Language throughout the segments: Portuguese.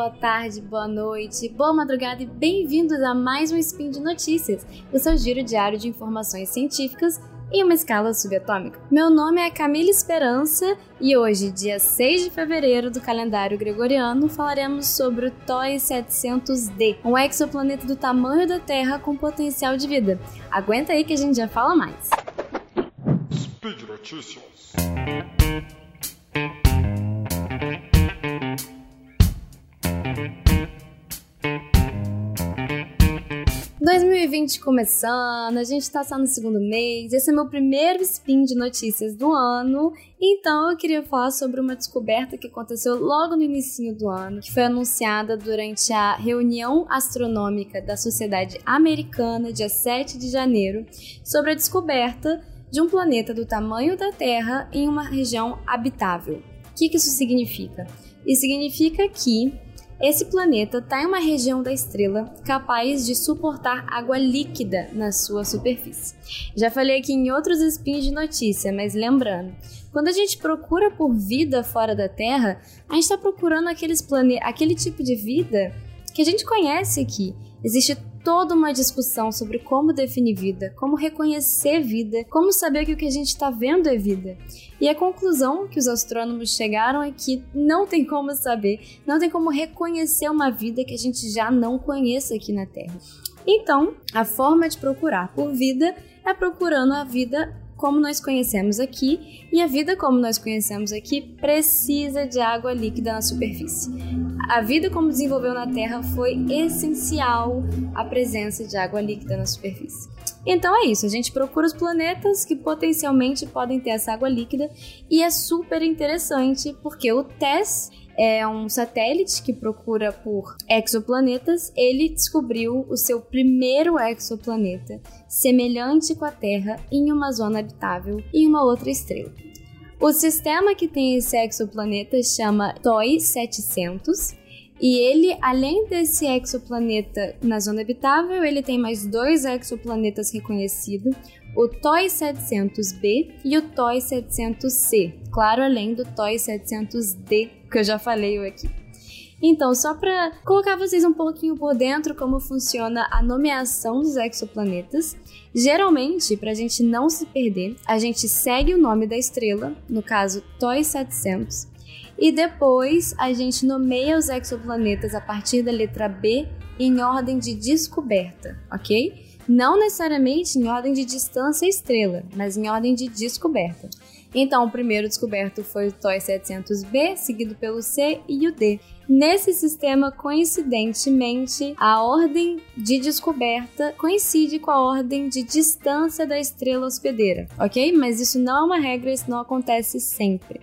boa tarde, boa noite, boa madrugada e bem-vindos a mais um Spin de Notícias, o seu giro diário de informações científicas em uma escala subatômica. Meu nome é Camila Esperança e hoje, dia 6 de fevereiro do calendário gregoriano, falaremos sobre o TOI 700D, um exoplaneta do tamanho da Terra com potencial de vida. Aguenta aí que a gente já fala mais. Speed Notícias. 2020 começando, a gente tá só no segundo mês, esse é meu primeiro spin de notícias do ano, então eu queria falar sobre uma descoberta que aconteceu logo no início do ano, que foi anunciada durante a reunião astronômica da Sociedade Americana, dia 7 de janeiro, sobre a descoberta de um planeta do tamanho da Terra em uma região habitável. O que, que isso significa? Isso significa que esse planeta está em uma região da estrela capaz de suportar água líquida na sua superfície. Já falei aqui em outros spins de notícia, mas lembrando, quando a gente procura por vida fora da Terra, a gente está procurando aqueles plane... aquele tipo de vida que a gente conhece aqui. Existe toda uma discussão sobre como definir vida, como reconhecer vida, como saber que o que a gente está vendo é vida. E a conclusão que os astrônomos chegaram é que não tem como saber, não tem como reconhecer uma vida que a gente já não conheça aqui na Terra. Então, a forma de procurar por vida é procurando a vida como nós conhecemos aqui, e a vida como nós conhecemos aqui precisa de água líquida na superfície. A vida como desenvolveu na Terra foi essencial a presença de água líquida na superfície. Então é isso, a gente procura os planetas que potencialmente podem ter essa água líquida e é super interessante porque o TESS é um satélite que procura por exoplanetas. Ele descobriu o seu primeiro exoplaneta, semelhante com a Terra, em uma zona habitável em uma outra estrela. O sistema que tem esse exoplaneta chama TOI 700 e ele, além desse exoplaneta na zona habitável, ele tem mais dois exoplanetas reconhecidos, o TOI 700b e o TOI 700c, claro, além do TOI 700d que eu já falei aqui. Então, só para colocar vocês um pouquinho por dentro como funciona a nomeação dos exoplanetas, geralmente, para a gente não se perder, a gente segue o nome da estrela, no caso TOI 700, e depois a gente nomeia os exoplanetas a partir da letra B em ordem de descoberta, ok? Não necessariamente em ordem de distância estrela, mas em ordem de descoberta. Então, o primeiro descoberto foi o TOI 700b, seguido pelo C e o D. Nesse sistema, coincidentemente, a ordem de descoberta coincide com a ordem de distância da estrela hospedeira, ok? Mas isso não é uma regra, isso não acontece sempre.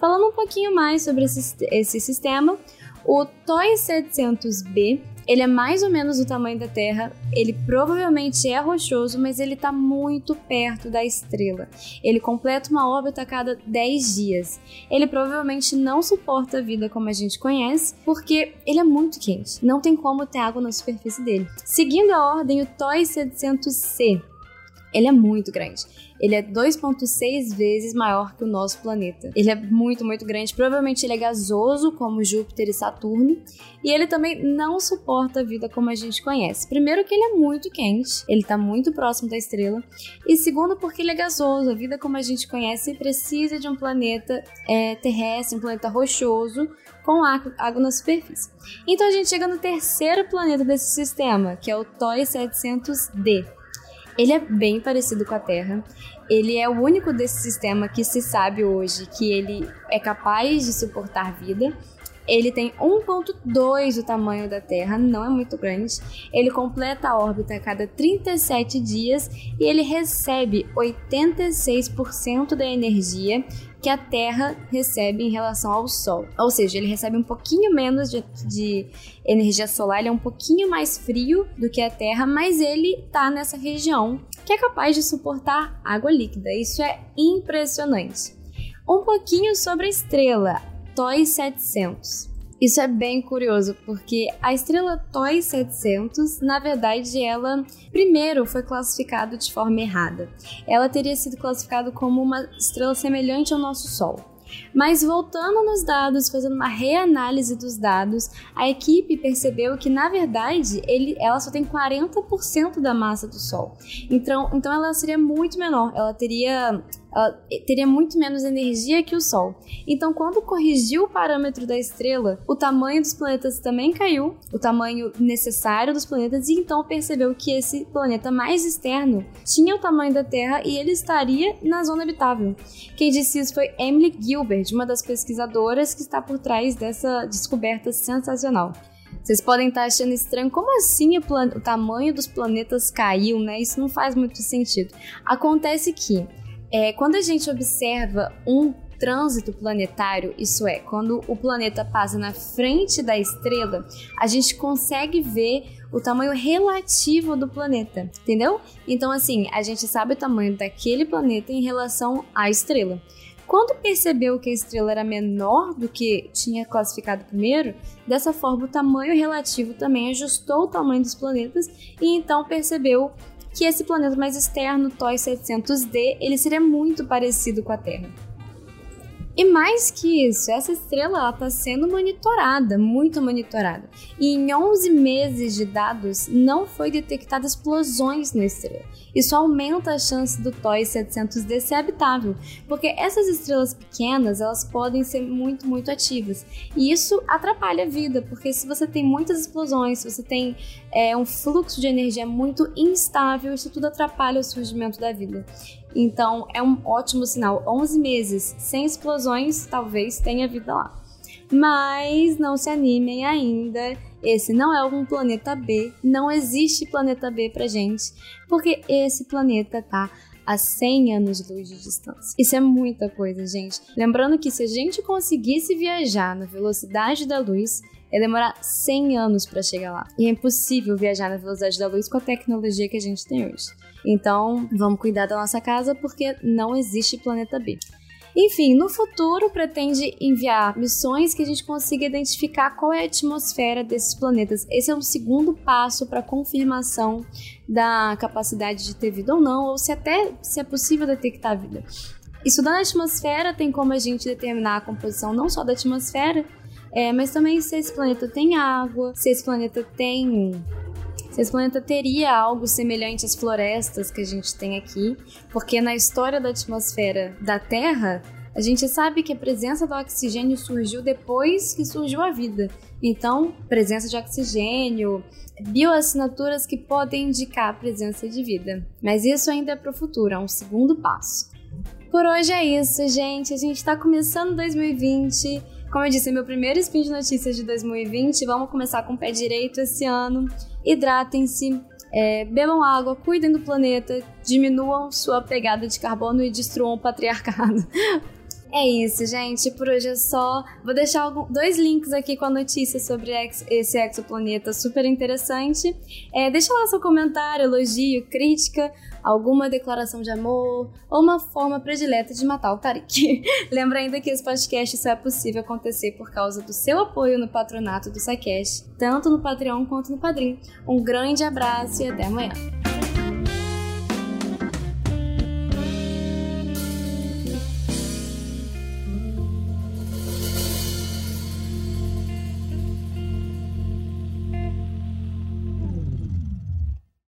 Falando um pouquinho mais sobre esse, esse sistema, o TOI 700b ele é mais ou menos do tamanho da Terra, ele provavelmente é rochoso, mas ele está muito perto da estrela. Ele completa uma órbita a cada 10 dias. Ele provavelmente não suporta a vida como a gente conhece, porque ele é muito quente. Não tem como ter água na superfície dele. Seguindo a ordem, o TOI 700C. Ele é muito grande ele é 2,6 vezes maior que o nosso planeta. Ele é muito, muito grande. Provavelmente ele é gasoso, como Júpiter e Saturno. E ele também não suporta a vida como a gente conhece. Primeiro, que ele é muito quente, ele está muito próximo da estrela. E segundo, porque ele é gasoso. A vida como a gente conhece precisa de um planeta é, terrestre, um planeta rochoso, com água na superfície. Então a gente chega no terceiro planeta desse sistema, que é o TOI 700D. Ele é bem parecido com a Terra. Ele é o único desse sistema que se sabe hoje que ele é capaz de suportar vida. Ele tem 1.2 do tamanho da Terra, não é muito grande. Ele completa a órbita a cada 37 dias e ele recebe 86% da energia que a Terra recebe em relação ao Sol. Ou seja, ele recebe um pouquinho menos de, de energia solar, ele é um pouquinho mais frio do que a Terra, mas ele está nessa região que é capaz de suportar água líquida. Isso é impressionante. Um pouquinho sobre a estrela, TOI 700. Isso é bem curioso, porque a estrela TOI 700, na verdade, ela primeiro foi classificada de forma errada. Ela teria sido classificada como uma estrela semelhante ao nosso Sol. Mas voltando nos dados, fazendo uma reanálise dos dados, a equipe percebeu que na verdade ele, ela só tem 40% da massa do Sol. Então, então ela seria muito menor. Ela teria ela teria muito menos energia que o Sol. Então, quando corrigiu o parâmetro da estrela, o tamanho dos planetas também caiu, o tamanho necessário dos planetas, e então percebeu que esse planeta mais externo tinha o tamanho da Terra e ele estaria na zona habitável. Quem disse isso foi Emily Gilbert, uma das pesquisadoras que está por trás dessa descoberta sensacional. Vocês podem estar achando estranho, como assim o, o, tamanho dos planetas caiu, né? Isso não faz muito sentido. Acontece que é, quando a gente observa um trânsito planetário, isso é, quando o planeta passa na frente da estrela, a gente consegue ver o tamanho relativo do planeta, entendeu? Então, assim, a gente sabe o tamanho daquele planeta em relação à estrela. Quando percebeu que a estrela era menor do que tinha classificado primeiro, dessa forma o tamanho relativo também ajustou o tamanho dos planetas e então percebeu que esse planeta mais externo, TOI 700D, ele seria muito parecido com a Terra. E mais que isso, essa estrela está sendo monitorada, muito monitorada. E em 11 meses de dados, não foi detectada explosões na estrela. Isso aumenta a chance do TOI 700D ser habitável, porque essas estrelas pequenas, elas podem ser muito, muito ativas. E isso atrapalha a vida, porque se você tem muitas explosões, se você tem é, um fluxo de energia muito instável, isso tudo atrapalha o surgimento da vida. Então é um ótimo sinal. 11 meses sem explosões, talvez tenha vida lá. Mas não se animem ainda. Esse não é um planeta B, não existe planeta B pra gente, porque esse planeta tá a 100 anos-luz de distância. Isso é muita coisa, gente. Lembrando que se a gente conseguisse viajar na velocidade da luz, ia demorar 100 anos para chegar lá. E é impossível viajar na velocidade da luz com a tecnologia que a gente tem hoje. Então, vamos cuidar da nossa casa porque não existe planeta B. Enfim, no futuro pretende enviar missões que a gente consiga identificar qual é a atmosfera desses planetas. Esse é um segundo passo para confirmação da capacidade de ter vida ou não, ou se até se é possível detectar vida. Estudando a atmosfera tem como a gente determinar a composição não só da atmosfera, é, mas também se esse planeta tem água, se esse planeta tem se esse planeta teria algo semelhante às florestas que a gente tem aqui, porque na história da atmosfera da Terra, a gente sabe que a presença do oxigênio surgiu depois que surgiu a vida. Então, presença de oxigênio, bioassinaturas que podem indicar a presença de vida. Mas isso ainda é para o futuro, é um segundo passo. Por hoje é isso, gente. A gente está começando 2020. Como eu disse, meu primeiro spin de notícias de 2020. Vamos começar com o pé direito esse ano hidratem-se, é, bebam água, cuidem do planeta, diminuam sua pegada de carbono e destruam o patriarcado. É isso, gente. Por hoje é só. Vou deixar dois links aqui com a notícia sobre esse exoplaneta super interessante. É, deixa lá seu comentário, elogio, crítica, alguma declaração de amor ou uma forma predileta de matar o Tarik. Lembra ainda que esse podcast só é possível acontecer por causa do seu apoio no patronato do SciCast, tanto no Patreon quanto no Padrim. Um grande abraço e até amanhã.